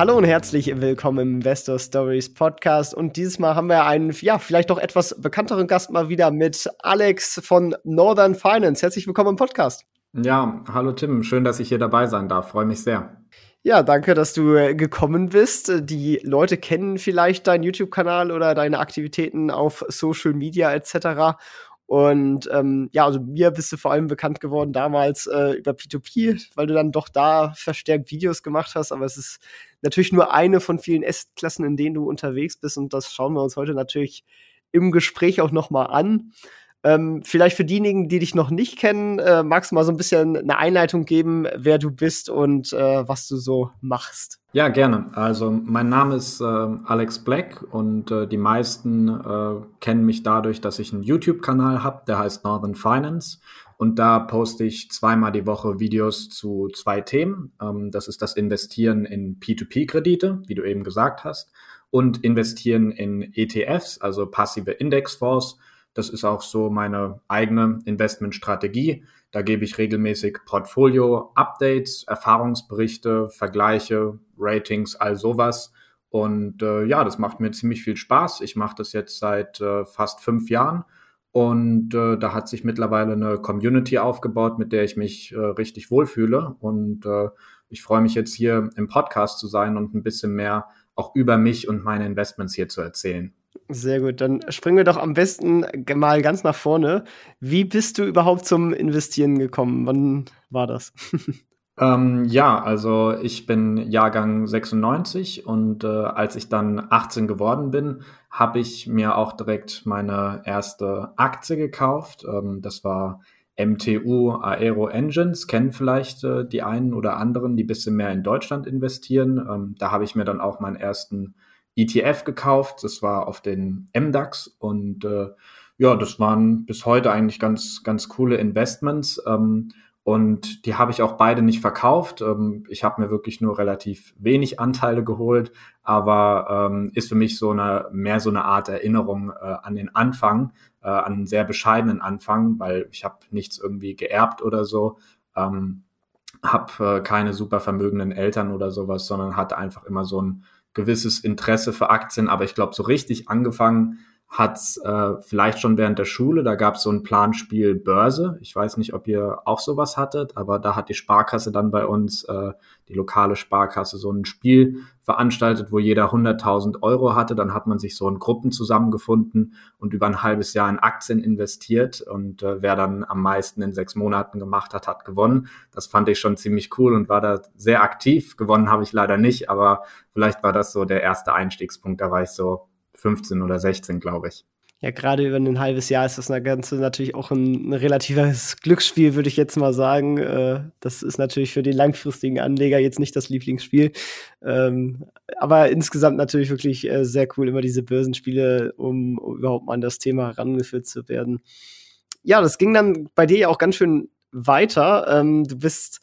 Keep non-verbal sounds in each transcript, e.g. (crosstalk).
Hallo und herzlich willkommen im Investor Stories Podcast. Und dieses Mal haben wir einen, ja, vielleicht doch etwas bekannteren Gast mal wieder mit Alex von Northern Finance. Herzlich willkommen im Podcast. Ja, hallo Tim. Schön, dass ich hier dabei sein darf. Freue mich sehr. Ja, danke, dass du äh, gekommen bist. Die Leute kennen vielleicht deinen YouTube-Kanal oder deine Aktivitäten auf Social Media etc. Und ähm, ja, also mir bist du vor allem bekannt geworden damals äh, über P2P, weil du dann doch da verstärkt Videos gemacht hast. Aber es ist natürlich nur eine von vielen S-Klassen, in denen du unterwegs bist. Und das schauen wir uns heute natürlich im Gespräch auch noch mal an. Ähm, vielleicht für diejenigen, die dich noch nicht kennen, äh, magst du mal so ein bisschen eine Einleitung geben, wer du bist und äh, was du so machst. Ja, gerne. Also mein Name ist äh, Alex Black und äh, die meisten äh, kennen mich dadurch, dass ich einen YouTube-Kanal habe, der heißt Northern Finance. Und da poste ich zweimal die Woche Videos zu zwei Themen. Ähm, das ist das Investieren in P2P-Kredite, wie du eben gesagt hast, und Investieren in ETFs, also passive Indexfonds das ist auch so meine eigene Investmentstrategie. Da gebe ich regelmäßig Portfolio-Updates, Erfahrungsberichte, Vergleiche, Ratings, all sowas. Und äh, ja, das macht mir ziemlich viel Spaß. Ich mache das jetzt seit äh, fast fünf Jahren. Und äh, da hat sich mittlerweile eine Community aufgebaut, mit der ich mich äh, richtig wohlfühle. Und äh, ich freue mich jetzt hier im Podcast zu sein und ein bisschen mehr auch über mich und meine Investments hier zu erzählen. Sehr gut, dann springen wir doch am besten mal ganz nach vorne. Wie bist du überhaupt zum Investieren gekommen? Wann war das? (laughs) Ähm, ja, also ich bin Jahrgang 96 und äh, als ich dann 18 geworden bin, habe ich mir auch direkt meine erste Aktie gekauft. Ähm, das war MTU Aero Engines, kennen vielleicht äh, die einen oder anderen, die bisschen mehr in Deutschland investieren. Ähm, da habe ich mir dann auch meinen ersten ETF gekauft. Das war auf den MDAX und äh, ja, das waren bis heute eigentlich ganz, ganz coole Investments. Ähm, und die habe ich auch beide nicht verkauft. Ähm, ich habe mir wirklich nur relativ wenig Anteile geholt, aber ähm, ist für mich so eine mehr so eine Art Erinnerung äh, an den Anfang, äh, an einen sehr bescheidenen Anfang, weil ich habe nichts irgendwie geerbt oder so. Ähm, habe äh, keine super vermögenden Eltern oder sowas, sondern hatte einfach immer so ein gewisses Interesse für Aktien, aber ich glaube, so richtig angefangen hat äh, vielleicht schon während der Schule. Da gab es so ein Planspiel Börse. Ich weiß nicht, ob ihr auch sowas hattet, aber da hat die Sparkasse dann bei uns, äh, die lokale Sparkasse, so ein Spiel veranstaltet, wo jeder 100.000 Euro hatte. Dann hat man sich so in Gruppen zusammengefunden und über ein halbes Jahr in Aktien investiert. Und äh, wer dann am meisten in sechs Monaten gemacht hat, hat gewonnen. Das fand ich schon ziemlich cool und war da sehr aktiv. Gewonnen habe ich leider nicht, aber vielleicht war das so der erste Einstiegspunkt. Da war ich so 15 oder 16, glaube ich. Ja, gerade über ein halbes Jahr ist das Ganze natürlich auch ein, ein relatives Glücksspiel, würde ich jetzt mal sagen. Äh, das ist natürlich für den langfristigen Anleger jetzt nicht das Lieblingsspiel. Ähm, aber insgesamt natürlich wirklich äh, sehr cool, immer diese Börsenspiele, um, überhaupt mal an das Thema herangeführt zu werden. Ja, das ging dann bei dir ja auch ganz schön weiter. Ähm, du bist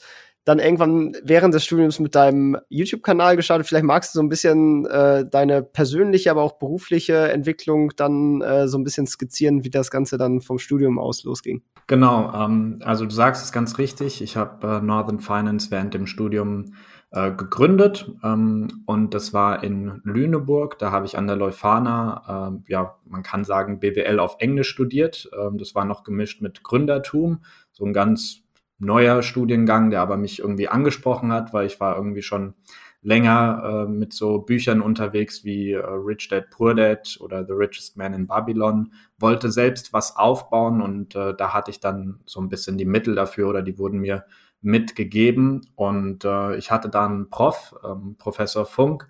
dann irgendwann während des Studiums mit deinem YouTube-Kanal gestartet. Vielleicht magst du so ein bisschen äh, deine persönliche, aber auch berufliche Entwicklung dann äh, so ein bisschen skizzieren, wie das Ganze dann vom Studium aus losging. Genau, ähm, also du sagst es ganz richtig. Ich habe äh, Northern Finance während dem Studium äh, gegründet ähm, und das war in Lüneburg. Da habe ich an der Leuphana, äh, ja, man kann sagen, BWL auf Englisch studiert. Ähm, das war noch gemischt mit Gründertum, so ein ganz neuer Studiengang, der aber mich irgendwie angesprochen hat, weil ich war irgendwie schon länger äh, mit so Büchern unterwegs wie äh, Rich Dad Poor Dad oder The Richest Man in Babylon, wollte selbst was aufbauen und äh, da hatte ich dann so ein bisschen die Mittel dafür oder die wurden mir mitgegeben. Und äh, ich hatte dann einen Prof, ähm, Professor Funk,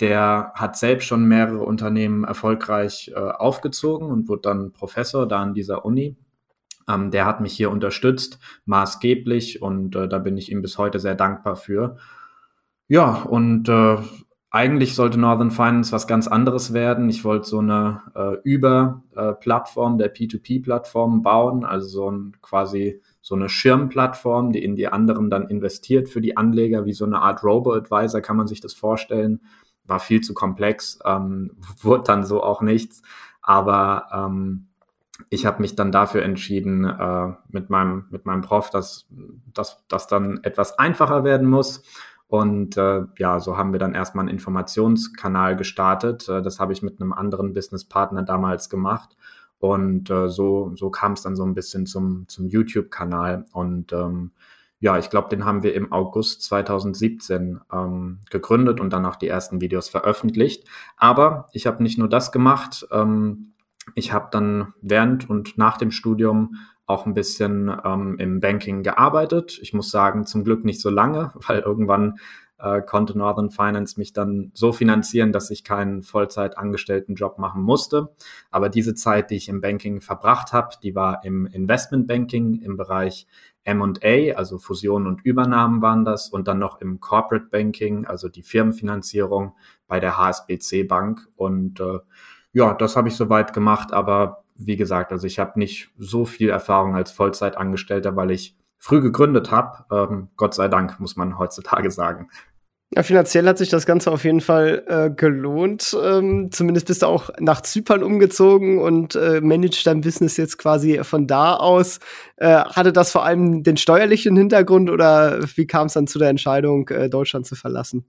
der hat selbst schon mehrere Unternehmen erfolgreich äh, aufgezogen und wurde dann Professor da an dieser Uni ähm, der hat mich hier unterstützt, maßgeblich, und äh, da bin ich ihm bis heute sehr dankbar für. Ja, und äh, eigentlich sollte Northern Finance was ganz anderes werden. Ich wollte so eine äh, Über-Plattform, der P2P-Plattform bauen, also so ein quasi so eine Schirmplattform, die in die anderen dann investiert für die Anleger, wie so eine Art Robo-Advisor, kann man sich das vorstellen. War viel zu komplex, ähm, (laughs) wurde dann so auch nichts. Aber ähm, ich habe mich dann dafür entschieden, äh, mit, meinem, mit meinem Prof, dass das dann etwas einfacher werden muss. Und äh, ja, so haben wir dann erstmal einen Informationskanal gestartet. Äh, das habe ich mit einem anderen Businesspartner damals gemacht. Und äh, so, so kam es dann so ein bisschen zum, zum YouTube-Kanal. Und ähm, ja, ich glaube, den haben wir im August 2017 ähm, gegründet und dann auch die ersten Videos veröffentlicht. Aber ich habe nicht nur das gemacht. Ähm, ich habe dann während und nach dem Studium auch ein bisschen ähm, im Banking gearbeitet. Ich muss sagen, zum Glück nicht so lange, (laughs) weil irgendwann äh, konnte Northern Finance mich dann so finanzieren, dass ich keinen Vollzeitangestellten Job machen musste. Aber diese Zeit, die ich im Banking verbracht habe, die war im Investmentbanking im Bereich M&A, also Fusionen und Übernahmen waren das und dann noch im Corporate Banking, also die Firmenfinanzierung bei der HSBC Bank und äh, ja, das habe ich soweit gemacht, aber wie gesagt, also ich habe nicht so viel Erfahrung als Vollzeitangestellter, weil ich früh gegründet habe. Ähm, Gott sei Dank, muss man heutzutage sagen. Ja, finanziell hat sich das Ganze auf jeden Fall äh, gelohnt. Ähm, zumindest bist du auch nach Zypern umgezogen und äh, managst dein Business jetzt quasi von da aus. Äh, hatte das vor allem den steuerlichen Hintergrund oder wie kam es dann zu der Entscheidung, äh, Deutschland zu verlassen?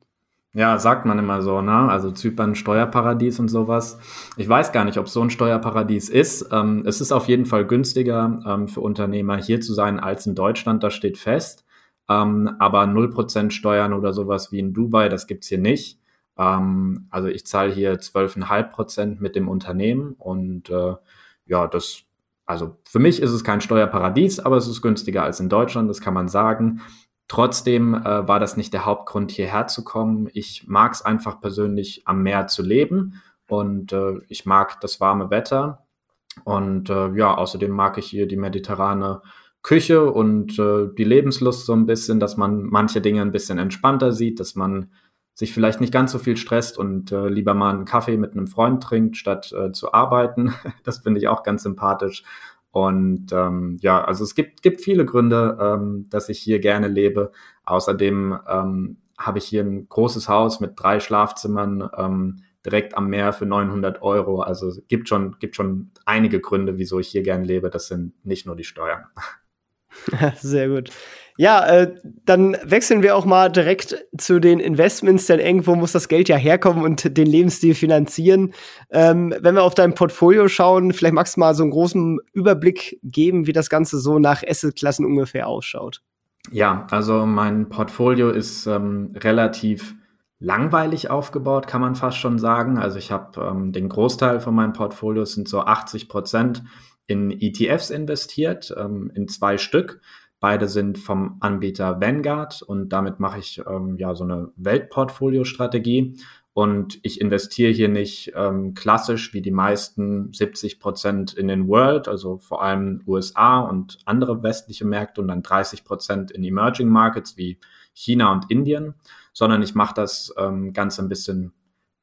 Ja, sagt man immer so, ne? Also Zypern Steuerparadies und sowas. Ich weiß gar nicht, ob so ein Steuerparadies ist. Ähm, es ist auf jeden Fall günstiger ähm, für Unternehmer hier zu sein als in Deutschland, das steht fest. Ähm, aber 0% Steuern oder sowas wie in Dubai, das gibt's hier nicht. Ähm, also ich zahle hier 12,5% mit dem Unternehmen und äh, ja, das also für mich ist es kein Steuerparadies, aber es ist günstiger als in Deutschland, das kann man sagen. Trotzdem äh, war das nicht der Hauptgrund, hierher zu kommen. Ich mag es einfach persönlich am Meer zu leben und äh, ich mag das warme Wetter. Und äh, ja, außerdem mag ich hier die mediterrane Küche und äh, die Lebenslust so ein bisschen, dass man manche Dinge ein bisschen entspannter sieht, dass man sich vielleicht nicht ganz so viel stresst und äh, lieber mal einen Kaffee mit einem Freund trinkt, statt äh, zu arbeiten. (laughs) Das finde ich auch ganz sympathisch. Und ähm, ja, also es gibt, gibt viele Gründe, ähm, dass ich hier gerne lebe. Außerdem ähm, habe ich hier ein großes Haus mit drei Schlafzimmern ähm, direkt am Meer für 900 Euro. Also gibt schon, gibt schon einige Gründe, wieso ich hier gerne lebe. Das sind nicht nur die Steuern. (laughs) Sehr gut. Ja, äh, dann wechseln wir auch mal direkt zu den Investments, denn irgendwo muss das Geld ja herkommen und den Lebensstil finanzieren. Ähm, wenn wir auf dein Portfolio schauen, vielleicht magst du mal so einen großen Überblick geben, wie das Ganze so nach Assetklassen ungefähr ausschaut. Ja, also mein Portfolio ist ähm, relativ langweilig aufgebaut, kann man fast schon sagen. Also ich habe ähm, den Großteil von meinem Portfolio sind so 80 Prozent in ETFs investiert, ähm, in zwei Stück. Beide sind vom Anbieter Vanguard und damit mache ich ähm, ja so eine Weltportfolio-Strategie. Und ich investiere hier nicht ähm, klassisch wie die meisten 70 Prozent in den World, also vor allem USA und andere westliche Märkte und dann 30 Prozent in Emerging Markets wie China und Indien, sondern ich mache das ähm, Ganze ein bisschen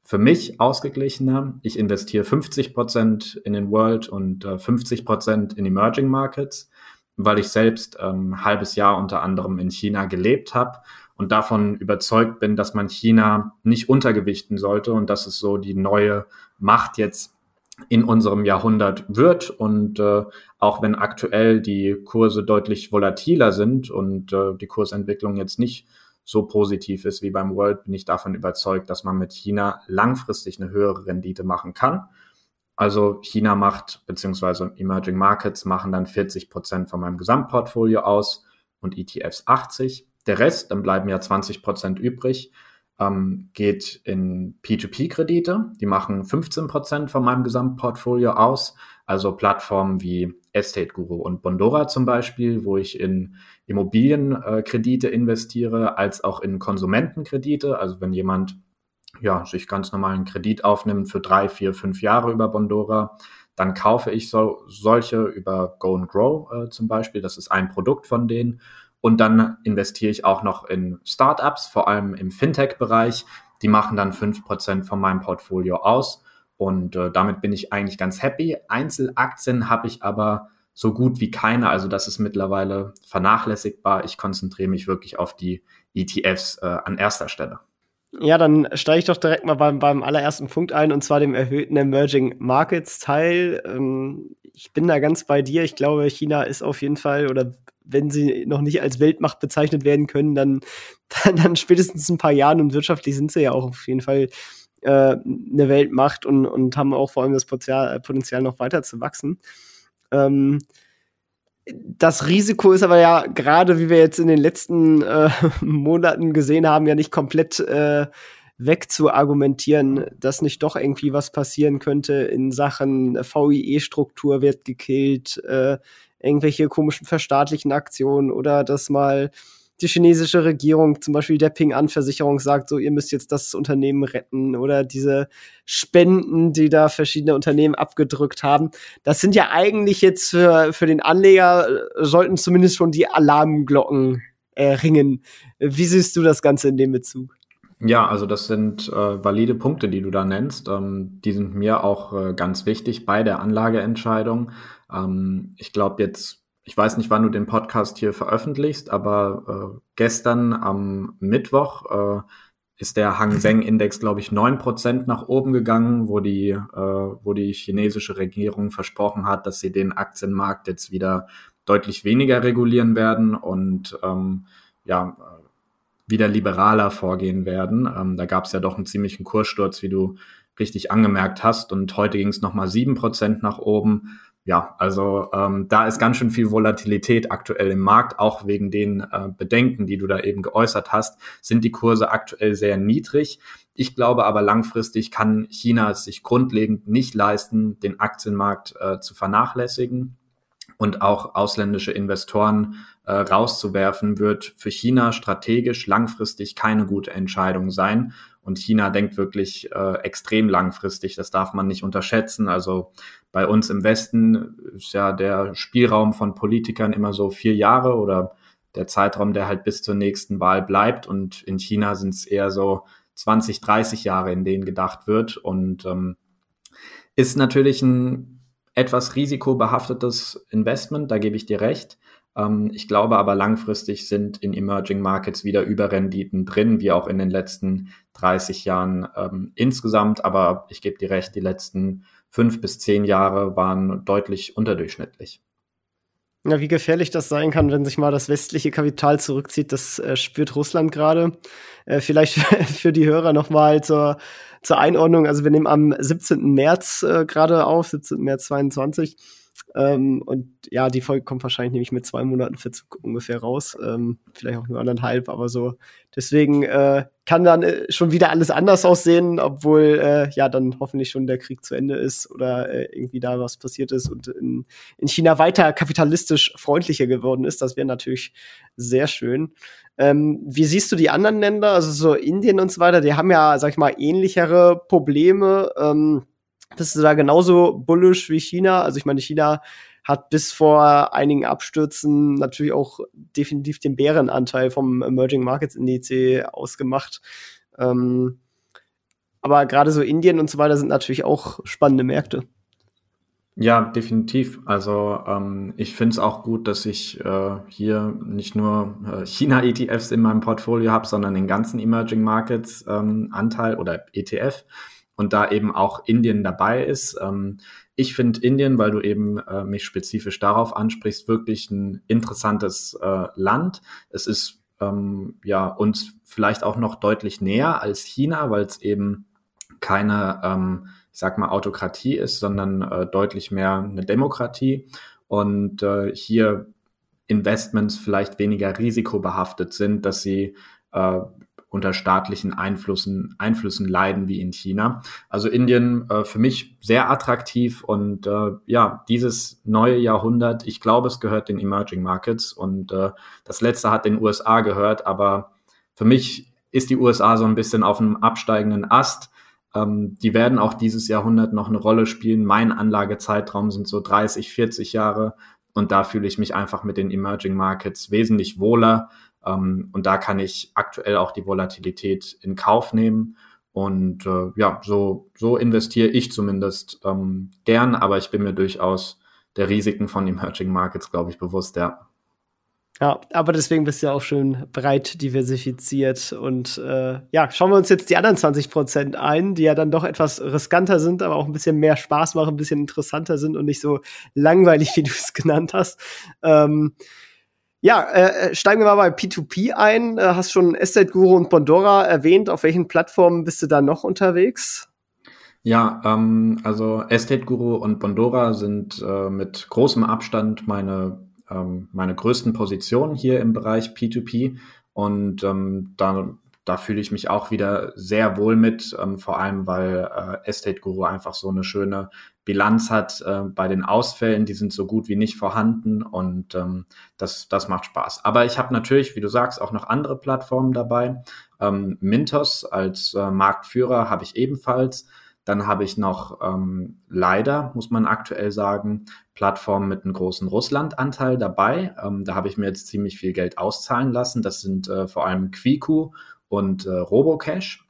für mich ausgeglichener. Ich investiere 50 Prozent in den World und äh, 50 Prozent in Emerging Markets weil ich selbst ähm, ein halbes Jahr unter anderem in China gelebt habe und davon überzeugt bin, dass man China nicht untergewichten sollte und dass es so die neue Macht jetzt in unserem Jahrhundert wird. Und äh, auch wenn aktuell die Kurse deutlich volatiler sind und äh, die Kursentwicklung jetzt nicht so positiv ist wie beim World, bin ich davon überzeugt, dass man mit China langfristig eine höhere Rendite machen kann. Also China macht, beziehungsweise Emerging Markets machen dann 40 Prozent von meinem Gesamtportfolio aus und ETFs 80. Der Rest, dann bleiben ja 20 Prozent übrig, ähm, geht in P2P-Kredite. Die machen 15 Prozent von meinem Gesamtportfolio aus. Also Plattformen wie Estate Guru und Bondora zum Beispiel, wo ich in Immobilienkredite investiere, als auch in Konsumentenkredite. Also wenn jemand ja, sich ganz normalen Kredit aufnimmt für drei, vier, fünf Jahre über Bondora, dann kaufe ich so, solche über Go and Grow äh, zum Beispiel. Das ist ein Produkt von denen. Und dann investiere ich auch noch in Startups, vor allem im Fintech-Bereich. Die machen dann fünf Prozent von meinem Portfolio aus. Und äh, damit bin ich eigentlich ganz happy. Einzelaktien habe ich aber so gut wie keine. Also das ist mittlerweile vernachlässigbar. Ich konzentriere mich wirklich auf die ETFs äh, an erster Stelle. Ja, dann steige ich doch direkt mal beim, beim allerersten Punkt ein, und zwar dem erhöhten Emerging Markets Teil. Ähm, ich bin da ganz bei dir. Ich glaube, China ist auf jeden Fall, oder wenn sie noch nicht als Weltmacht bezeichnet werden können, dann, (laughs) dann, dann spätestens ein paar Jahren und wirtschaftlich sind sie ja auch auf jeden Fall äh, eine Weltmacht und, und haben auch vor allem das Potenzial, Potenzial noch weiter zu wachsen. Ähm, das Risiko ist aber ja gerade, wie wir jetzt in den letzten äh, (laughs) Monaten gesehen haben, ja nicht komplett äh, wegzuargumentieren, dass nicht doch irgendwie was passieren könnte in Sachen VIE-Struktur wird gekillt, äh, irgendwelche komischen verstaatlichen Aktionen oder dass mal die chinesische Regierung, zum Beispiel der Ping-An-Versicherung, sagt, so, ihr müsst jetzt das Unternehmen retten oder diese Spenden, die da verschiedene Unternehmen abgedrückt haben. Das sind ja eigentlich jetzt für, für den Anleger, äh, sollten zumindest schon die Alarmglocken äh, ringen. Wie siehst du das Ganze in dem Bezug? Ja, also das sind äh, valide Punkte, die du da nennst. Ähm, die sind mir auch äh, ganz wichtig bei der Anlageentscheidung. Ähm, ich glaube jetzt ich weiß nicht, wann du den Podcast hier veröffentlichst, aber äh, gestern am Mittwoch äh, ist der Hang Seng Index, glaube ich, neun Prozent nach oben gegangen, wo die, äh, wo die chinesische Regierung versprochen hat, dass sie den Aktienmarkt jetzt wieder deutlich weniger regulieren werden und ähm, ja, wieder liberaler vorgehen werden. Ähm, da gab es ja doch einen ziemlichen Kurssturz, wie du richtig angemerkt hast. Und heute ging es nochmal sieben Prozent nach oben ja, also ähm, da ist ganz schön viel Volatilität aktuell im Markt, auch wegen den äh, Bedenken, die du da eben geäußert hast, sind die Kurse aktuell sehr niedrig. Ich glaube aber langfristig kann China es sich grundlegend nicht leisten, den Aktienmarkt äh, zu vernachlässigen und auch ausländische Investoren äh, rauszuwerfen, wird für China strategisch langfristig keine gute Entscheidung sein. Und China denkt wirklich äh, extrem langfristig, das darf man nicht unterschätzen. Also bei uns im Westen ist ja der Spielraum von Politikern immer so vier Jahre oder der Zeitraum, der halt bis zur nächsten Wahl bleibt. Und in China sind es eher so 20, 30 Jahre, in denen gedacht wird. Und ähm, ist natürlich ein etwas risikobehaftetes Investment, da gebe ich dir recht. Ähm, ich glaube aber langfristig sind in Emerging Markets wieder Überrenditen drin, wie auch in den letzten 30 Jahren ähm, insgesamt. Aber ich gebe dir recht, die letzten fünf bis zehn Jahre waren deutlich unterdurchschnittlich. Ja, wie gefährlich das sein kann, wenn sich mal das westliche Kapital zurückzieht, das äh, spürt Russland gerade. Äh, vielleicht (laughs) für die Hörer noch mal zur, zur Einordnung. Also wir nehmen am 17. März äh, gerade auf, 17. März 22. Ähm, und ja, die Folge kommt wahrscheinlich nämlich mit zwei Monaten Verzug ungefähr raus. Ähm, vielleicht auch nur anderthalb, aber so. Deswegen äh, kann dann äh, schon wieder alles anders aussehen, obwohl äh, ja dann hoffentlich schon der Krieg zu Ende ist oder äh, irgendwie da was passiert ist und in, in China weiter kapitalistisch freundlicher geworden ist. Das wäre natürlich sehr schön. Ähm, wie siehst du die anderen Länder, also so Indien und so weiter, die haben ja, sag ich mal, ähnlichere Probleme. Bist du da genauso bullish wie China? Also ich meine, China hat bis vor einigen Abstürzen natürlich auch definitiv den Bärenanteil vom Emerging Markets Index ausgemacht. Ähm, aber gerade so Indien und so weiter sind natürlich auch spannende Märkte. Ja, definitiv. Also ähm, ich finde es auch gut, dass ich äh, hier nicht nur äh, China-ETFs in meinem Portfolio habe, sondern den ganzen Emerging Markets ähm, Anteil oder ETF und da eben auch Indien dabei ist. Ähm, ich finde Indien, weil du eben äh, mich spezifisch darauf ansprichst, wirklich ein interessantes äh, Land. Es ist ähm, ja uns vielleicht auch noch deutlich näher als China, weil es eben keine, ähm, ich sag mal, Autokratie ist, sondern äh, deutlich mehr eine Demokratie. Und hier Investments vielleicht weniger risikobehaftet sind, dass sie unter staatlichen Einflüssen, Einflüssen leiden wie in China. Also Indien äh, für mich sehr attraktiv und äh, ja, dieses neue Jahrhundert, ich glaube, es gehört den Emerging Markets und äh, das letzte hat den USA gehört, aber für mich ist die USA so ein bisschen auf einem absteigenden Ast. Ähm, die werden auch dieses Jahrhundert noch eine Rolle spielen. Mein Anlagezeitraum sind so 30, 40 Jahre und da fühle ich mich einfach mit den Emerging Markets wesentlich wohler. Ähm, und da kann ich aktuell auch die Volatilität in Kauf nehmen. Und äh, ja, so, so investiere ich zumindest ähm, gern, aber ich bin mir durchaus der Risiken von Emerging Markets, glaube ich, bewusst, ja. Ja, aber deswegen bist du ja auch schön breit diversifiziert. Und äh, ja, schauen wir uns jetzt die anderen 20 Prozent ein, die ja dann doch etwas riskanter sind, aber auch ein bisschen mehr Spaß machen, ein bisschen interessanter sind und nicht so langweilig, wie du es genannt hast. Ähm, ja, äh, steigen wir mal bei P2P ein. Äh, hast schon Estate Guru und Bondora erwähnt. Auf welchen Plattformen bist du da noch unterwegs? Ja, ähm, also Estate Guru und Bondora sind äh, mit großem Abstand meine ähm, meine größten Positionen hier im Bereich P2P und ähm, da, da fühle ich mich auch wieder sehr wohl mit, ähm, vor allem weil äh, Estate Guru einfach so eine schöne Bilanz hat äh, bei den Ausfällen, die sind so gut wie nicht vorhanden und ähm, das, das macht Spaß. Aber ich habe natürlich, wie du sagst, auch noch andere Plattformen dabei. Ähm, Mintos als äh, Marktführer habe ich ebenfalls. Dann habe ich noch ähm, leider, muss man aktuell sagen, Plattformen mit einem großen Russland-Anteil dabei. Ähm, da habe ich mir jetzt ziemlich viel Geld auszahlen lassen. Das sind äh, vor allem Quiku und äh, Robocash.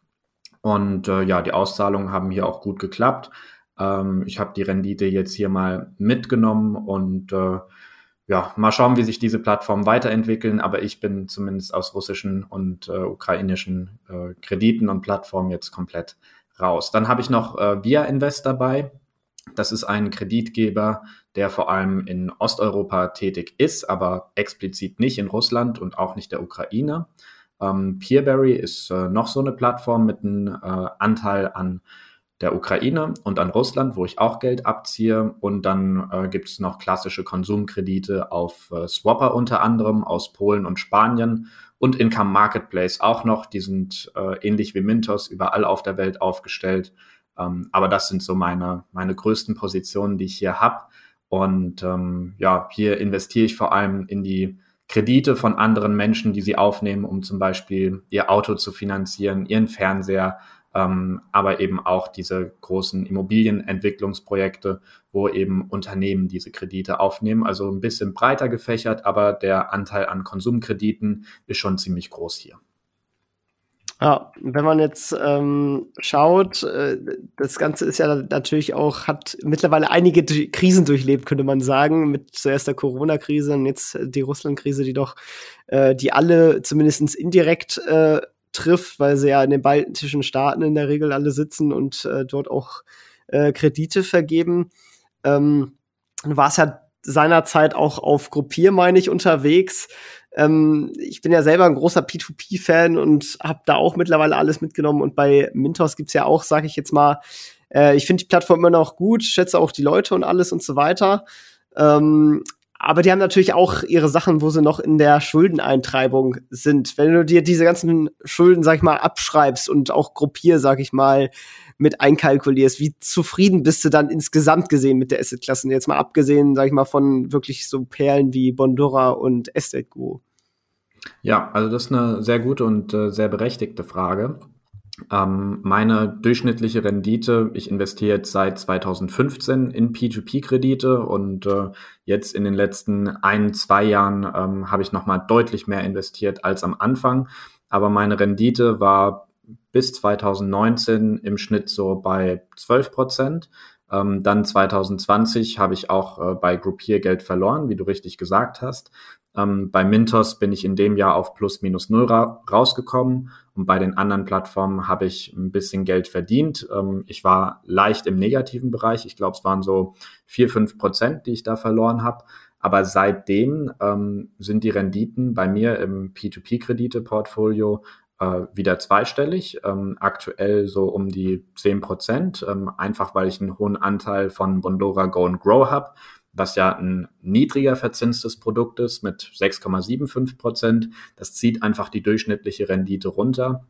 Und äh, ja, die Auszahlungen haben hier auch gut geklappt. Ähm, ich habe die Rendite jetzt hier mal mitgenommen und äh, ja, mal schauen, wie sich diese Plattformen weiterentwickeln. Aber ich bin zumindest aus russischen und äh, ukrainischen äh, Krediten und Plattformen jetzt komplett raus. Dann habe ich noch äh, Via Invest dabei. Das ist ein Kreditgeber, der vor allem in Osteuropa tätig ist, aber explizit nicht in Russland und auch nicht der Ukraine. Ähm, Peerberry ist äh, noch so eine Plattform mit einem äh, Anteil an der Ukraine und an Russland, wo ich auch Geld abziehe. Und dann äh, gibt es noch klassische Konsumkredite auf äh, Swapper unter anderem aus Polen und Spanien und Income Marketplace auch noch. Die sind äh, ähnlich wie Mintos überall auf der Welt aufgestellt. Ähm, aber das sind so meine, meine größten Positionen, die ich hier habe. Und ähm, ja, hier investiere ich vor allem in die Kredite von anderen Menschen, die sie aufnehmen, um zum Beispiel ihr Auto zu finanzieren, ihren Fernseher, ähm, aber eben auch diese großen Immobilienentwicklungsprojekte, wo eben Unternehmen diese Kredite aufnehmen. Also ein bisschen breiter gefächert, aber der Anteil an Konsumkrediten ist schon ziemlich groß hier. Ja, wenn man jetzt ähm, schaut, äh, das Ganze ist ja natürlich auch, hat mittlerweile einige Krisen durchlebt, könnte man sagen, mit zuerst der Corona-Krise und jetzt die Russland-Krise, die doch, äh, die alle zumindest indirekt äh, trifft, weil sie ja in den baltischen Staaten in der Regel alle sitzen und äh, dort auch äh, Kredite vergeben. Ähm, du warst ja seinerzeit auch auf Gruppier, meine ich, unterwegs. Ähm, ich bin ja selber ein großer P2P-Fan und habe da auch mittlerweile alles mitgenommen. Und bei Mintos gibt's ja auch, sage ich jetzt mal, äh, ich finde die Plattform immer noch gut, schätze auch die Leute und alles und so weiter. Ähm, aber die haben natürlich auch ihre Sachen, wo sie noch in der Schuldeneintreibung sind. Wenn du dir diese ganzen Schulden, sag ich mal, abschreibst und auch gruppier, sag ich mal, mit einkalkulierst, wie zufrieden bist du dann insgesamt gesehen mit der Asset-Klasse? Jetzt mal abgesehen, sag ich mal, von wirklich so Perlen wie Bondora und Estate Guru. Ja, also das ist eine sehr gute und äh, sehr berechtigte Frage. Ähm, meine durchschnittliche Rendite, ich investiere jetzt seit 2015 in P2P-Kredite und äh, jetzt in den letzten ein, zwei Jahren ähm, habe ich nochmal deutlich mehr investiert als am Anfang. Aber meine Rendite war bis 2019 im Schnitt so bei 12 Prozent. Ähm, dann 2020 habe ich auch äh, bei Groupier Geld verloren, wie du richtig gesagt hast. Ähm, bei Mintos bin ich in dem Jahr auf plus minus null ra rausgekommen und bei den anderen Plattformen habe ich ein bisschen Geld verdient. Ähm, ich war leicht im negativen Bereich. Ich glaube, es waren so vier fünf Prozent, die ich da verloren habe. Aber seitdem ähm, sind die Renditen bei mir im P2P-Kredite-Portfolio äh, wieder zweistellig, ähm, aktuell so um die zehn Prozent, ähm, einfach weil ich einen hohen Anteil von Bondora Go and Grow habe was ja ein niedriger verzinstes Produkt ist mit 6,75 Prozent. Das zieht einfach die durchschnittliche Rendite runter.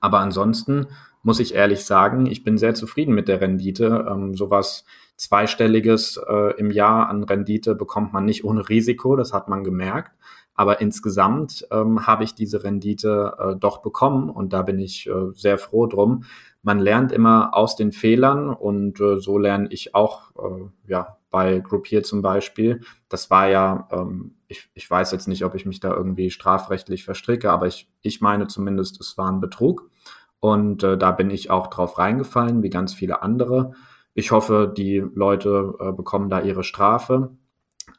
Aber ansonsten muss ich ehrlich sagen, ich bin sehr zufrieden mit der Rendite. Ähm, sowas zweistelliges äh, im Jahr an Rendite bekommt man nicht ohne Risiko, das hat man gemerkt. Aber insgesamt ähm, habe ich diese Rendite äh, doch bekommen und da bin ich äh, sehr froh drum. Man lernt immer aus den Fehlern und äh, so lerne ich auch äh, ja, bei Groupier zum Beispiel. Das war ja, ähm, ich, ich weiß jetzt nicht, ob ich mich da irgendwie strafrechtlich verstricke, aber ich, ich meine zumindest, es war ein Betrug. Und äh, da bin ich auch drauf reingefallen, wie ganz viele andere. Ich hoffe, die Leute äh, bekommen da ihre Strafe.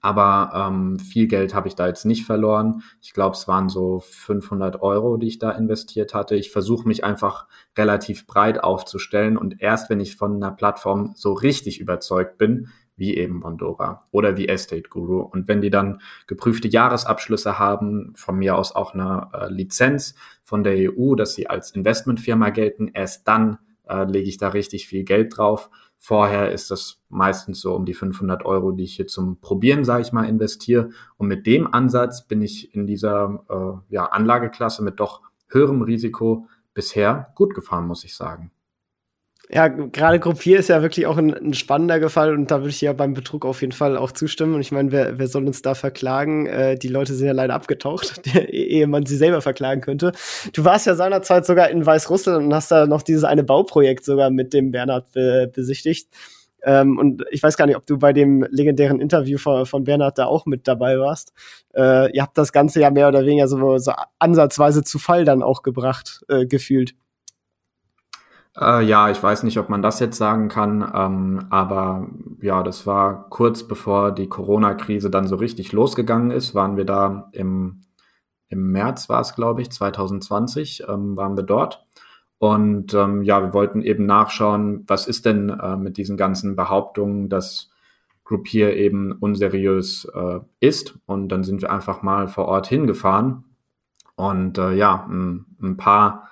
Aber ähm, viel Geld habe ich da jetzt nicht verloren. Ich glaube, es waren so 500 Euro, die ich da investiert hatte. Ich versuche mich einfach relativ breit aufzustellen und erst wenn ich von einer Plattform so richtig überzeugt bin, wie eben Bondora oder wie Estate Guru. Und wenn die dann geprüfte Jahresabschlüsse haben, von mir aus auch eine äh, Lizenz von der EU, dass sie als Investmentfirma gelten, erst dann äh, lege ich da richtig viel Geld drauf. Vorher ist das meistens so um die 500 Euro, die ich hier zum Probieren, sage ich mal, investiere. Und mit dem Ansatz bin ich in dieser äh, ja, Anlageklasse mit doch höherem Risiko bisher gut gefahren, muss ich sagen. Ja, gerade Gruppier ist ja wirklich auch ein, ein, spannender Fall und da würde ich ja beim Betrug auf jeden Fall auch zustimmen. Und ich meine, wer, wer soll uns da verklagen? Äh, die Leute sind ja leider abgetaucht, (laughs) ehe man sie selber verklagen könnte. Du warst ja seinerzeit sogar in Weißrussland und hast da noch dieses eine Bauprojekt sogar mit dem Bernhard be besichtigt. Ähm, und ich weiß gar nicht, ob du bei dem legendären Interview von, von Bernhard da auch mit dabei warst. Äh, ihr habt das Ganze ja mehr oder weniger so, so ansatzweise zu Fall dann auch gebracht, äh, gefühlt. Äh, ja, ich weiß nicht, ob man das jetzt sagen kann, ähm, aber ja, das war kurz bevor die Corona-Krise dann so richtig losgegangen ist, waren wir da im, im März war es, glaube ich, 2020, ähm, waren wir dort. Und ähm, ja, wir wollten eben nachschauen, was ist denn äh, mit diesen ganzen Behauptungen, dass Groupier eben unseriös äh, ist. Und dann sind wir einfach mal vor Ort hingefahren. Und äh, ja, ein, ein paar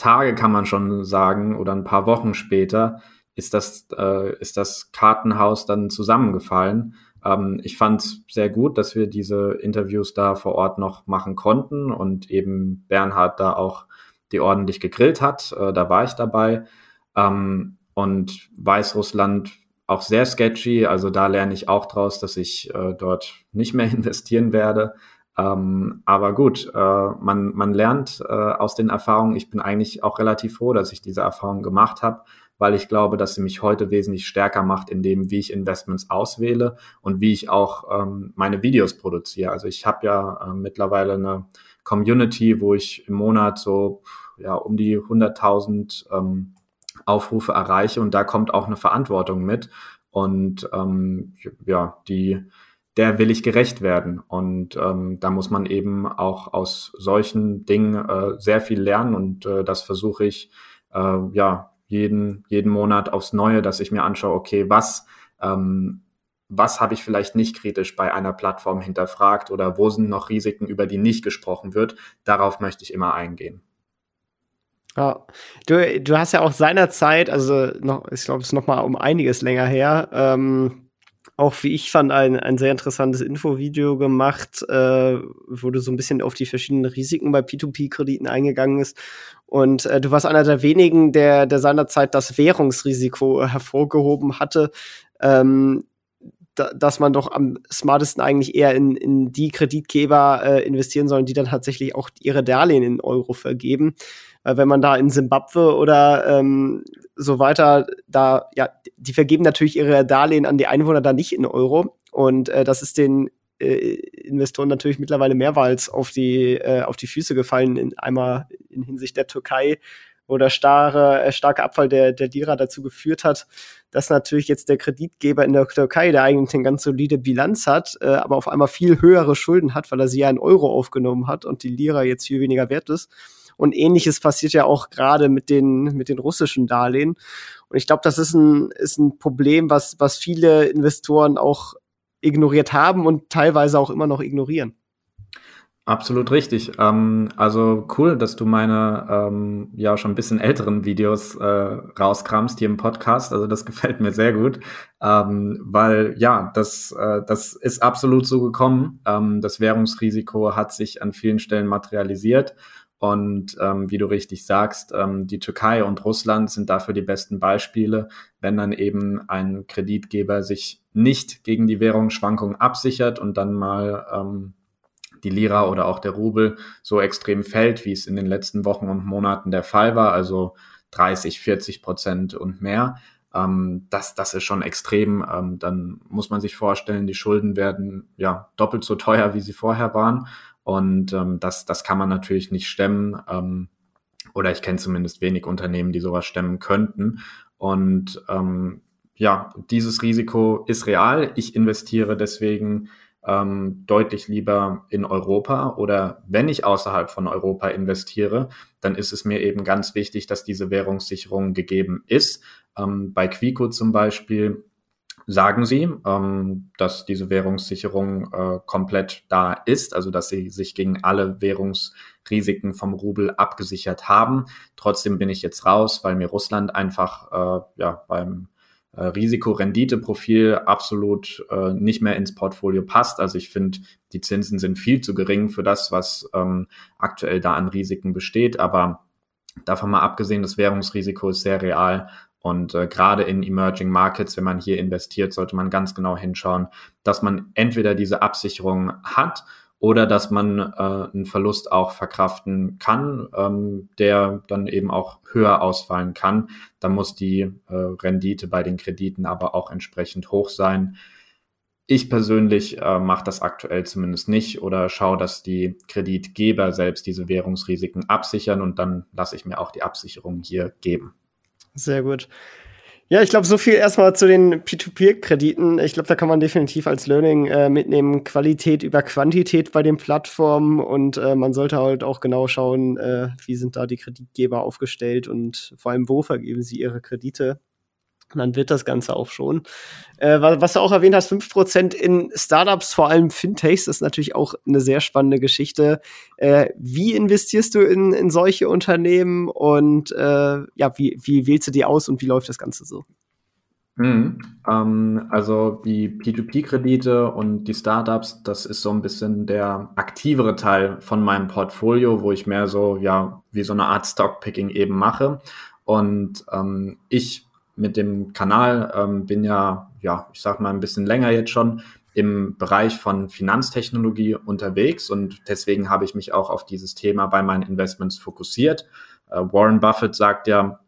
Tage kann man schon sagen oder ein paar Wochen später ist das, äh, ist das Kartenhaus dann zusammengefallen. Ähm, ich fand es sehr gut, dass wir diese Interviews da vor Ort noch machen konnten und eben Bernhard da auch die ordentlich gegrillt hat. Äh, da war ich dabei. Ähm, und Weißrussland auch sehr sketchy. Also da lerne ich auch draus, dass ich äh, dort nicht mehr (laughs) investieren werde. Ähm, aber gut, äh, man, man lernt äh, aus den Erfahrungen. Ich bin eigentlich auch relativ froh, dass ich diese Erfahrung gemacht habe, weil ich glaube, dass sie mich heute wesentlich stärker macht in dem, wie ich Investments auswähle und wie ich auch ähm, meine Videos produziere. Also ich habe ja äh, mittlerweile eine Community, wo ich im Monat so ja um die 100.000 ähm, Aufrufe erreiche und da kommt auch eine Verantwortung mit und ähm, ja die der will ich gerecht werden. Und ähm, da muss man eben auch aus solchen Dingen äh, sehr viel lernen und äh, das versuche ich äh, ja jeden, jeden Monat aufs Neue, dass ich mir anschaue, okay, was, ähm, was habe ich vielleicht nicht kritisch bei einer Plattform hinterfragt oder wo sind noch Risiken, über die nicht gesprochen wird. Darauf möchte ich immer eingehen. Ja, du, du hast ja auch seinerzeit, also noch, ich glaube, es ist noch mal um einiges länger her, ähm, auch wie ich fand, ein, ein sehr interessantes Infovideo gemacht, äh, wo du so ein bisschen auf die verschiedenen Risiken bei P2P-Krediten eingegangen ist. Und äh, du warst einer der wenigen, der, der seinerzeit das Währungsrisiko hervorgehoben hatte, ähm, da, dass man doch am smartesten eigentlich eher in, in die Kreditgeber äh, investieren sollen, die dann tatsächlich auch ihre Darlehen in Euro vergeben. Weil wenn man da in Simbabwe oder ähm, so weiter, da, ja, die vergeben natürlich ihre Darlehen an die Einwohner da nicht in Euro. Und äh, das ist den äh, Investoren natürlich mittlerweile mehrmals auf die, äh, auf die Füße gefallen, in, einmal in Hinsicht der Türkei, wo der starre, äh, starke Abfall der, der Lira dazu geführt hat, dass natürlich jetzt der Kreditgeber in der Türkei, der eigentlich eine ganz solide Bilanz hat, äh, aber auf einmal viel höhere Schulden hat, weil er sie ja in Euro aufgenommen hat und die Lira jetzt viel weniger wert ist. Und ähnliches passiert ja auch gerade mit den, mit den russischen Darlehen. Und ich glaube, das ist ein, ist ein Problem, was, was viele Investoren auch ignoriert haben und teilweise auch immer noch ignorieren. Absolut richtig. Ähm, also cool, dass du meine ähm, ja schon ein bisschen älteren Videos äh, rauskramst hier im Podcast. Also das (laughs) gefällt mir sehr gut, ähm, weil ja, das, äh, das ist absolut so gekommen. Ähm, das Währungsrisiko hat sich an vielen Stellen materialisiert und ähm, wie du richtig sagst, ähm, die Türkei und Russland sind dafür die besten Beispiele, wenn dann eben ein Kreditgeber sich nicht gegen die Währungsschwankungen absichert und dann mal ähm, die Lira oder auch der Rubel so extrem fällt, wie es in den letzten Wochen und Monaten der Fall war, also 30, 40 Prozent und mehr. Ähm, das, das ist schon extrem. Ähm, dann muss man sich vorstellen, die Schulden werden ja doppelt so teuer, wie sie vorher waren. Und ähm, das, das kann man natürlich nicht stemmen. Ähm, oder ich kenne zumindest wenig Unternehmen, die sowas stemmen könnten. Und ähm, ja, dieses Risiko ist real. Ich investiere deswegen ähm, deutlich lieber in Europa oder wenn ich außerhalb von Europa investiere, dann ist es mir eben ganz wichtig, dass diese Währungssicherung gegeben ist. Ähm, bei Quico zum Beispiel sagen sie, ähm, dass diese Währungssicherung äh, komplett da ist, also dass sie sich gegen alle Währungsrisiken vom Rubel abgesichert haben. Trotzdem bin ich jetzt raus, weil mir Russland einfach äh, ja beim äh, Risikorenditeprofil absolut äh, nicht mehr ins Portfolio passt. Also ich finde, die Zinsen sind viel zu gering für das, was ähm, aktuell da an Risiken besteht. Aber davon mal abgesehen, das Währungsrisiko ist sehr real und äh, gerade in Emerging Markets, wenn man hier investiert, sollte man ganz genau hinschauen, dass man entweder diese Absicherung hat oder dass man äh, einen Verlust auch verkraften kann, ähm, der dann eben auch höher ausfallen kann. Da muss die äh, Rendite bei den Krediten aber auch entsprechend hoch sein. Ich persönlich äh, mache das aktuell zumindest nicht oder schaue, dass die Kreditgeber selbst diese Währungsrisiken absichern und dann lasse ich mir auch die Absicherung hier geben. Sehr gut. Ja, ich glaube, so viel erstmal zu den P2P-Krediten. Ich glaube, da kann man definitiv als Learning äh, mitnehmen, Qualität über Quantität bei den Plattformen und äh, man sollte halt auch genau schauen, äh, wie sind da die Kreditgeber aufgestellt und vor allem, wo vergeben sie ihre Kredite. Dann wird das Ganze auch schon. Äh, was du auch erwähnt hast, 5% in Startups, vor allem Fintechs, ist natürlich auch eine sehr spannende Geschichte. Äh, wie investierst du in, in solche Unternehmen und äh, ja, wie, wie wählst du die aus und wie läuft das Ganze so? Mhm. Ähm, also die P2P-Kredite und die Startups, das ist so ein bisschen der aktivere Teil von meinem Portfolio, wo ich mehr so, ja, wie so eine Art Stockpicking eben mache. Und ähm, ich mit dem Kanal, ähm, bin ja, ja, ich sag mal ein bisschen länger jetzt schon im Bereich von Finanztechnologie unterwegs und deswegen habe ich mich auch auf dieses Thema bei meinen Investments fokussiert. Äh, Warren Buffett sagt ja,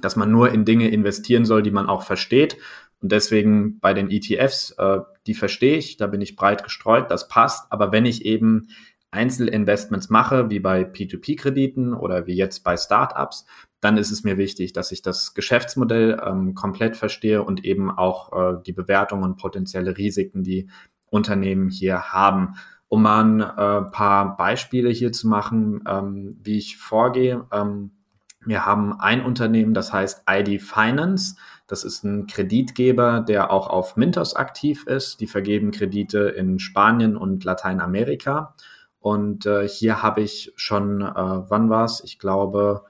dass man nur in Dinge investieren soll, die man auch versteht. Und deswegen bei den ETFs, äh, die verstehe ich, da bin ich breit gestreut, das passt. Aber wenn ich eben Einzelinvestments mache, wie bei P2P-Krediten oder wie jetzt bei Startups, dann ist es mir wichtig, dass ich das Geschäftsmodell ähm, komplett verstehe und eben auch äh, die Bewertung und potenzielle Risiken, die Unternehmen hier haben. Um mal ein äh, paar Beispiele hier zu machen, ähm, wie ich vorgehe. Ähm, wir haben ein Unternehmen, das heißt ID Finance. Das ist ein Kreditgeber, der auch auf Mintos aktiv ist. Die vergeben Kredite in Spanien und Lateinamerika. Und äh, hier habe ich schon, äh, wann war es? Ich glaube,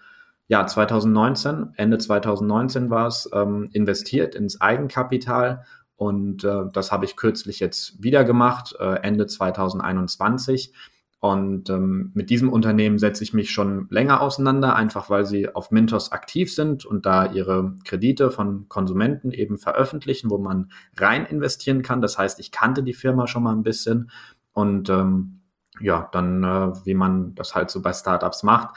ja, 2019, Ende 2019 war es, ähm, investiert ins Eigenkapital und äh, das habe ich kürzlich jetzt wieder gemacht, äh, Ende 2021. Und ähm, mit diesem Unternehmen setze ich mich schon länger auseinander, einfach weil sie auf Mintos aktiv sind und da ihre Kredite von Konsumenten eben veröffentlichen, wo man rein investieren kann. Das heißt, ich kannte die Firma schon mal ein bisschen und ähm, ja, dann, äh, wie man das halt so bei Startups macht,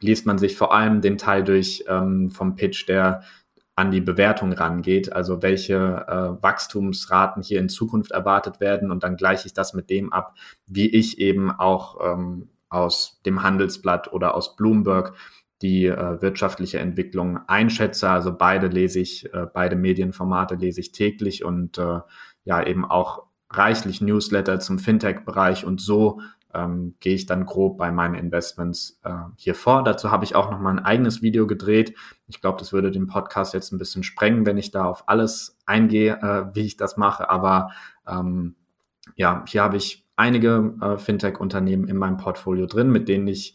liest man sich vor allem den Teil durch ähm, vom Pitch, der an die Bewertung rangeht, also welche äh, Wachstumsraten hier in Zukunft erwartet werden und dann gleiche ich das mit dem ab, wie ich eben auch ähm, aus dem Handelsblatt oder aus Bloomberg die äh, wirtschaftliche Entwicklung einschätze. Also beide lese ich, äh, beide Medienformate lese ich täglich und äh, ja eben auch reichlich Newsletter zum Fintech-Bereich und so ähm, gehe ich dann grob bei meinen Investments äh, hier vor. Dazu habe ich auch noch mal ein eigenes Video gedreht. Ich glaube, das würde den Podcast jetzt ein bisschen sprengen, wenn ich da auf alles eingehe, äh, wie ich das mache. Aber ähm, ja, hier habe ich einige äh, Fintech-Unternehmen in meinem Portfolio drin, mit denen ich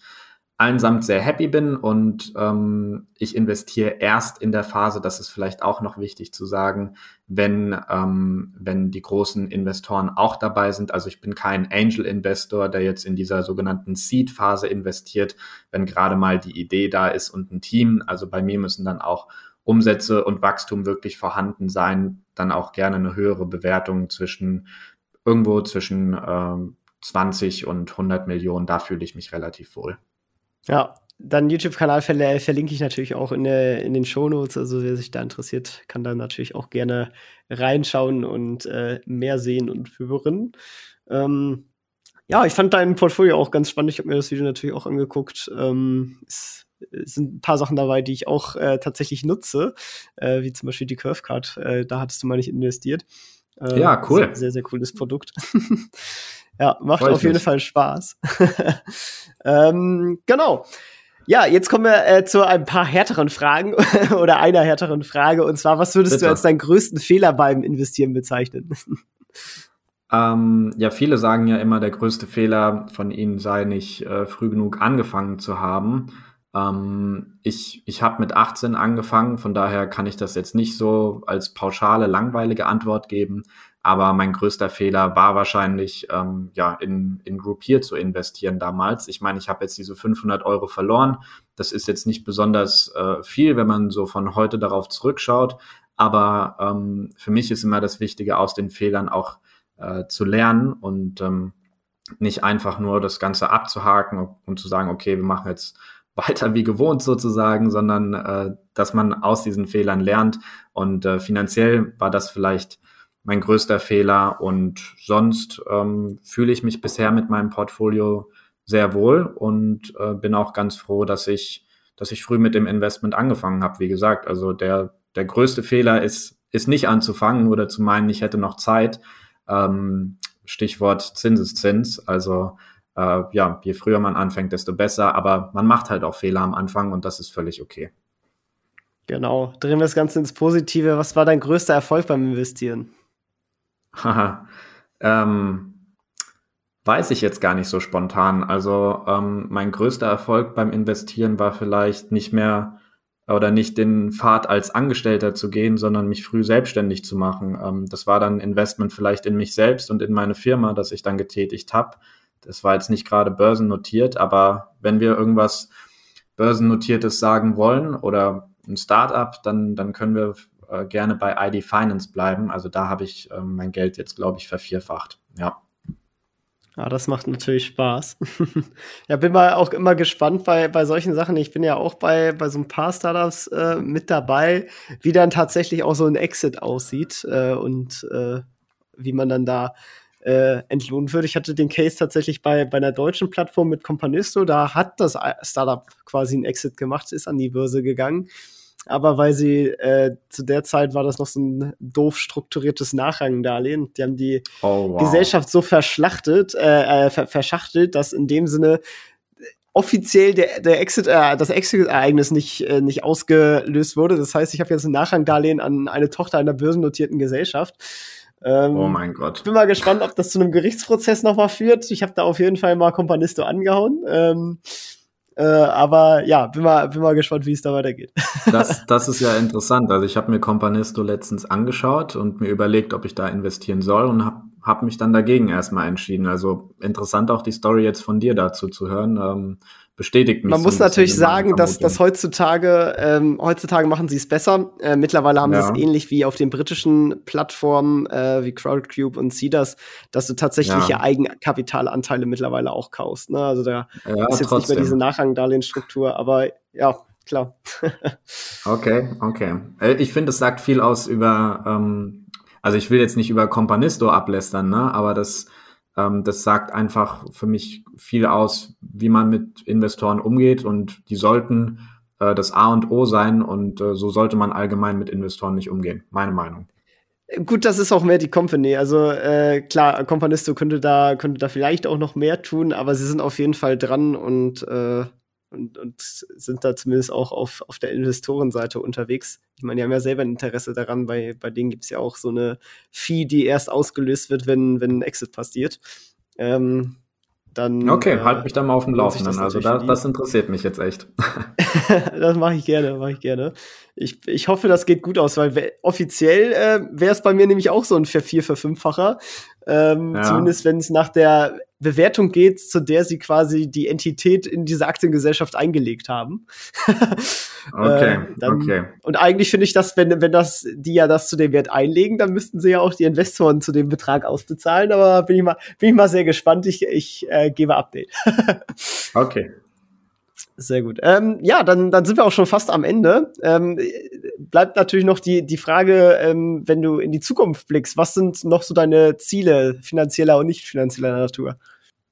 allensamt sehr happy bin und ähm, ich investiere erst in der Phase, das ist vielleicht auch noch wichtig zu sagen, wenn, ähm, wenn die großen Investoren auch dabei sind. Also ich bin kein Angel-Investor, der jetzt in dieser sogenannten Seed-Phase investiert, wenn gerade mal die Idee da ist und ein Team. Also bei mir müssen dann auch Umsätze und Wachstum wirklich vorhanden sein, dann auch gerne eine höhere Bewertung zwischen irgendwo zwischen ähm, 20 und 100 Millionen, da fühle ich mich relativ wohl. Ja, dann YouTube-Kanal ver verlinke ich natürlich auch in, der, in den Shownotes. Also wer sich da interessiert, kann da natürlich auch gerne reinschauen und äh, mehr sehen und hören. Ähm, ja, ich fand dein Portfolio auch ganz spannend. Ich habe mir das Video natürlich auch angeguckt. Ähm, es, es sind ein paar Sachen dabei, die ich auch äh, tatsächlich nutze, äh, wie zum Beispiel die Curve Card. Äh, da hattest du mal nicht investiert. Äh, ja, cool. Sehr, sehr cooles Produkt. (laughs) ja, macht Freut auf jeden Fall Spaß. (laughs) ähm, genau. Ja, jetzt kommen wir äh, zu ein paar härteren Fragen (laughs) oder einer härteren Frage. Und zwar, was würdest Bitte. du als deinen größten Fehler beim Investieren bezeichnen? (laughs) Ähm, ja, viele sagen ja immer, der größte Fehler von ihnen sei nicht äh, früh genug angefangen zu haben. Ähm, ich ich habe mit 18 angefangen, von daher kann ich das jetzt nicht so als pauschale, langweilige Antwort geben. Aber mein größter Fehler war wahrscheinlich, ähm, ja, in, in Groupier zu investieren damals. Ich meine, ich habe jetzt diese 500 Euro verloren. Das ist jetzt nicht besonders äh, viel, wenn man so von heute darauf zurückschaut. Aber ähm, für mich ist immer das Wichtige, aus den Fehlern auch äh, zu lernen und ähm, nicht einfach nur das Ganze abzuhaken und zu sagen, okay, wir machen jetzt (laughs) weiter wie gewohnt sozusagen, sondern äh, dass man aus diesen Fehlern lernt. Und äh, finanziell war das vielleicht mein größter Fehler. Und sonst ähm, fühle ich mich bisher mit meinem Portfolio sehr wohl und äh, bin auch ganz froh, dass ich, dass ich früh mit dem Investment angefangen habe. Wie gesagt, also der, der größte Fehler ist, ist nicht anzufangen oder zu meinen, ich hätte noch Zeit. Ähm, Stichwort Zinseszins. Also äh, ja, je früher man anfängt, desto besser. Aber man macht halt auch Fehler am Anfang und das ist völlig okay. Genau. Drehen wir das Ganze ins Positive. Was war dein größter Erfolg beim Investieren? Haha. ähm, weiß ich jetzt gar nicht so spontan. Also ähm, mein größter Erfolg beim Investieren war vielleicht nicht mehr oder nicht den Pfad als Angestellter zu gehen, sondern mich früh selbstständig zu machen. Ähm, das war dann Investment vielleicht in mich selbst und in meine Firma, das ich dann getätigt habe. Das war jetzt nicht gerade börsennotiert, aber wenn wir irgendwas börsennotiertes sagen wollen oder ein Startup, dann, dann können wir äh, gerne bei ID Finance bleiben. Also da habe ich äh, mein Geld jetzt, glaube ich, vervierfacht. Ja. Ja, das macht natürlich Spaß. (laughs) ja, bin mal auch immer gespannt bei, bei solchen Sachen. Ich bin ja auch bei, bei so ein paar Startups äh, mit dabei, wie dann tatsächlich auch so ein Exit aussieht äh, und äh, wie man dann da äh, entlohnt wird. Ich hatte den Case tatsächlich bei, bei einer deutschen Plattform mit Companisto. Da hat das Startup quasi einen Exit gemacht, ist an die Börse gegangen aber weil sie äh, zu der Zeit war das noch so ein doof strukturiertes Nachrangdarlehen. Die haben die oh, wow. Gesellschaft so verschlachtet, äh, äh, verschachtelt, dass in dem Sinne offiziell der, der Exit, äh, das Exit-Ereignis nicht, äh, nicht ausgelöst wurde. Das heißt, ich habe jetzt ein Nachrangdarlehen an eine Tochter einer börsennotierten Gesellschaft. Ähm, oh mein Gott. Ich bin mal gespannt, ob das zu einem Gerichtsprozess noch mal führt. Ich habe da auf jeden Fall mal Companisto angehauen. Ähm, äh, aber ja, bin mal, bin mal gespannt, wie es da weitergeht. (laughs) Das, das ist ja interessant. Also ich habe mir Companisto letztens angeschaut und mir überlegt, ob ich da investieren soll und habe hab mich dann dagegen erstmal entschieden. Also interessant auch die Story jetzt von dir dazu zu hören. Ähm, bestätigt mich. Man so muss natürlich sagen, dass, dass heutzutage, ähm, heutzutage machen sie es besser. Äh, mittlerweile haben ja. sie es ähnlich wie auf den britischen Plattformen äh, wie Crowdcube und Cedars, dass du tatsächliche ja. Eigenkapitalanteile mittlerweile auch kaufst. Ne? Also da ja, ist jetzt trotzdem. nicht mehr diese Nachrangdarlehensstruktur, aber ja, klar. (laughs) okay, okay. Äh, ich finde, es sagt viel aus über, ähm, also ich will jetzt nicht über Companisto ablästern, ne? aber das ähm, das sagt einfach für mich viel aus, wie man mit Investoren umgeht und die sollten äh, das A und O sein und äh, so sollte man allgemein mit Investoren nicht umgehen. Meine Meinung. Gut, das ist auch mehr die Company. Also äh, klar, Companisto könnte da könnte da vielleicht auch noch mehr tun, aber sie sind auf jeden Fall dran und äh, und, und sind da zumindest auch auf, auf der Investorenseite unterwegs. Ich meine, die haben ja selber ein Interesse daran, bei, bei denen gibt es ja auch so eine Fee, die erst ausgelöst wird, wenn, wenn ein Exit passiert. Ähm, dann. Okay, äh, halt mich da mal auf dem Laufenden. Also da, das interessiert mich jetzt echt. (laughs) das mache ich gerne, mache ich gerne. Ich, ich hoffe, das geht gut aus, weil offiziell äh, wäre es bei mir nämlich auch so ein Vervier-, Verfünffacher. Ähm, ja. Zumindest wenn es nach der Bewertung geht, zu der sie quasi die Entität in diese Aktiengesellschaft eingelegt haben. (laughs) okay, äh, dann, okay. Und eigentlich finde ich das, wenn, wenn das, die ja das zu dem Wert einlegen, dann müssten sie ja auch die Investoren zu dem Betrag ausbezahlen. Aber bin ich mal, bin ich mal sehr gespannt. Ich, ich äh, gebe Update. okay. (laughs) Sehr gut. Ähm, ja, dann, dann sind wir auch schon fast am Ende. Ähm, bleibt natürlich noch die, die Frage, ähm, wenn du in die Zukunft blickst, was sind noch so deine Ziele finanzieller und nicht finanzieller Natur?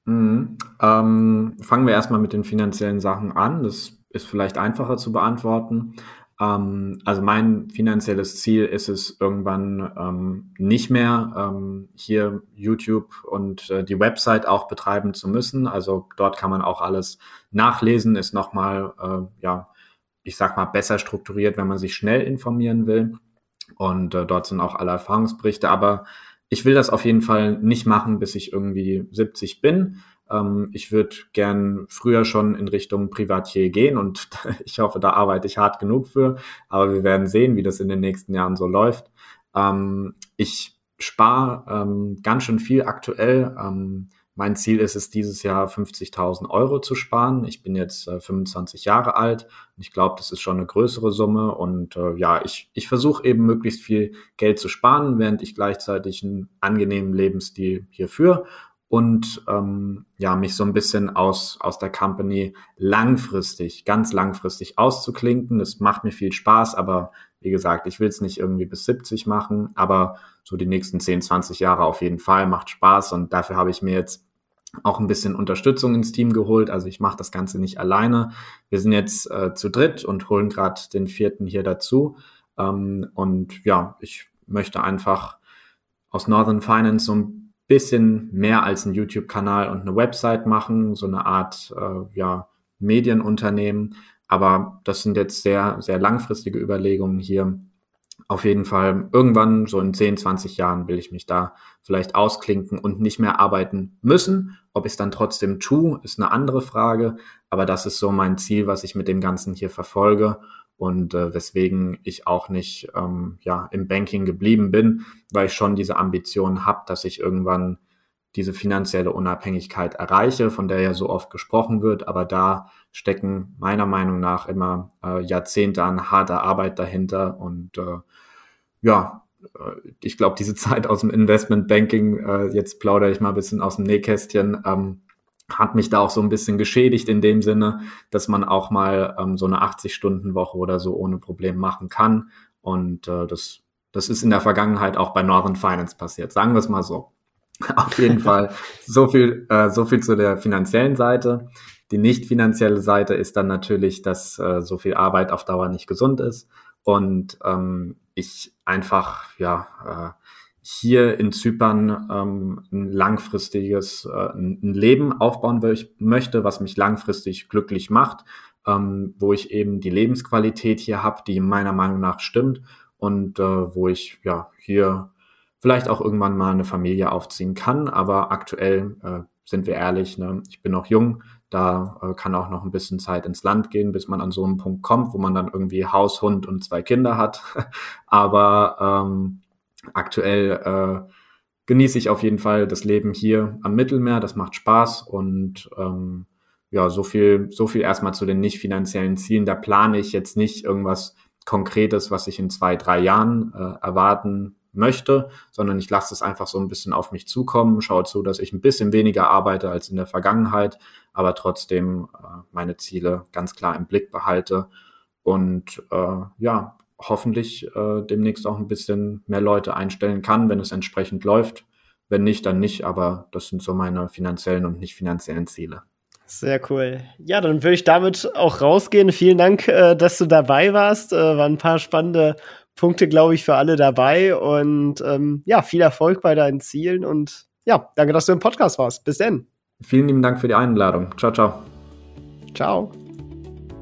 Mhm. Ähm, fangen wir erstmal mit den finanziellen Sachen an. Das ist vielleicht einfacher zu beantworten. Ähm, also mein finanzielles Ziel ist es irgendwann ähm, nicht mehr ähm, hier YouTube und äh, die Website auch betreiben zu müssen. Also dort kann man auch alles nachlesen, ist nochmal, äh, ja, ich sag mal, besser strukturiert, wenn man sich schnell informieren will. Und äh, dort sind auch alle Erfahrungsberichte. Aber ich will das auf jeden Fall nicht machen, bis ich irgendwie 70 bin. Ähm, ich würde gern früher schon in Richtung Privatier gehen und (laughs) ich hoffe, da arbeite ich hart genug für. Aber wir werden sehen, wie das in den nächsten Jahren so läuft. Ähm, ich spare ähm, ganz schön viel aktuell. Ähm, mein Ziel ist es, dieses Jahr 50.000 Euro zu sparen. Ich bin jetzt äh, 25 Jahre alt und ich glaube, das ist schon eine größere Summe. Und äh, ja, ich, ich versuche eben möglichst viel Geld zu sparen, während ich gleichzeitig einen angenehmen Lebensstil hier führe und ähm, ja, mich so ein bisschen aus, aus der Company langfristig, ganz langfristig auszuklinken. Das macht mir viel Spaß, aber wie gesagt, ich will es nicht irgendwie bis 70 machen, aber so die nächsten 10, 20 Jahre auf jeden Fall macht Spaß und dafür habe ich mir jetzt auch ein bisschen Unterstützung ins Team geholt. Also ich mache das Ganze nicht alleine. Wir sind jetzt äh, zu dritt und holen gerade den vierten hier dazu. Ähm, und ja, ich möchte einfach aus Northern Finance so ein bisschen mehr als ein YouTube-Kanal und eine Website machen, so eine Art äh, ja, Medienunternehmen. Aber das sind jetzt sehr, sehr langfristige Überlegungen hier. Auf jeden Fall irgendwann, so in 10, 20 Jahren, will ich mich da vielleicht ausklinken und nicht mehr arbeiten müssen. Ob ich es dann trotzdem tue, ist eine andere Frage. Aber das ist so mein Ziel, was ich mit dem Ganzen hier verfolge und äh, weswegen ich auch nicht ähm, ja, im Banking geblieben bin, weil ich schon diese Ambition habe, dass ich irgendwann diese finanzielle Unabhängigkeit erreiche, von der ja so oft gesprochen wird. Aber da stecken meiner Meinung nach immer äh, Jahrzehnte an harter Arbeit dahinter. Und äh, ja, äh, ich glaube, diese (laughs) Zeit aus dem Investmentbanking, äh, jetzt plaudere ich mal ein bisschen aus dem Nähkästchen, ähm, hat mich da auch so ein bisschen geschädigt in dem Sinne, dass man auch mal ähm, so eine 80-Stunden-Woche oder so ohne Problem machen kann. Und äh, das, das ist in der Vergangenheit auch bei Northern Finance passiert, sagen wir es mal so. (laughs) Auf jeden (laughs) Fall so viel, äh, so viel zu der finanziellen Seite. Die nicht finanzielle Seite ist dann natürlich, dass äh, so viel Arbeit auf Dauer nicht gesund ist und ähm, ich einfach ja äh, hier in Zypern ähm, ein langfristiges äh, ein Leben aufbauen möchte, was mich langfristig glücklich macht, ähm, wo ich eben die Lebensqualität hier habe, die meiner Meinung nach stimmt und äh, wo ich ja hier vielleicht auch irgendwann mal eine Familie aufziehen kann. Aber aktuell äh, sind wir ehrlich, ne? ich bin noch jung, da äh, kann auch noch ein bisschen Zeit ins Land gehen, bis man an so einen Punkt kommt, wo man dann irgendwie Haus, Hund und zwei Kinder hat. (laughs) Aber ähm, aktuell äh, genieße ich auf jeden Fall das Leben hier am Mittelmeer. Das macht Spaß und ähm, ja, so viel, so viel erstmal zu den nicht finanziellen Zielen. Da plane ich jetzt nicht irgendwas Konkretes, was ich in zwei, drei Jahren äh, erwarten möchte, sondern ich lasse es einfach so ein bisschen auf mich zukommen, schaue zu, dass ich ein bisschen weniger arbeite als in der Vergangenheit, aber trotzdem äh, meine Ziele ganz klar im Blick behalte und äh, ja, hoffentlich äh, demnächst auch ein bisschen mehr Leute einstellen kann, wenn es entsprechend läuft. Wenn nicht, dann nicht, aber das sind so meine finanziellen und nicht finanziellen Ziele. Sehr cool. Ja, dann würde ich damit auch rausgehen. Vielen Dank, äh, dass du dabei warst. Äh, waren ein paar spannende Punkte, glaube ich, für alle dabei. Und ähm, ja, viel Erfolg bei deinen Zielen. Und ja, danke, dass du im Podcast warst. Bis dann. Vielen lieben Dank für die Einladung. Ciao, ciao. Ciao.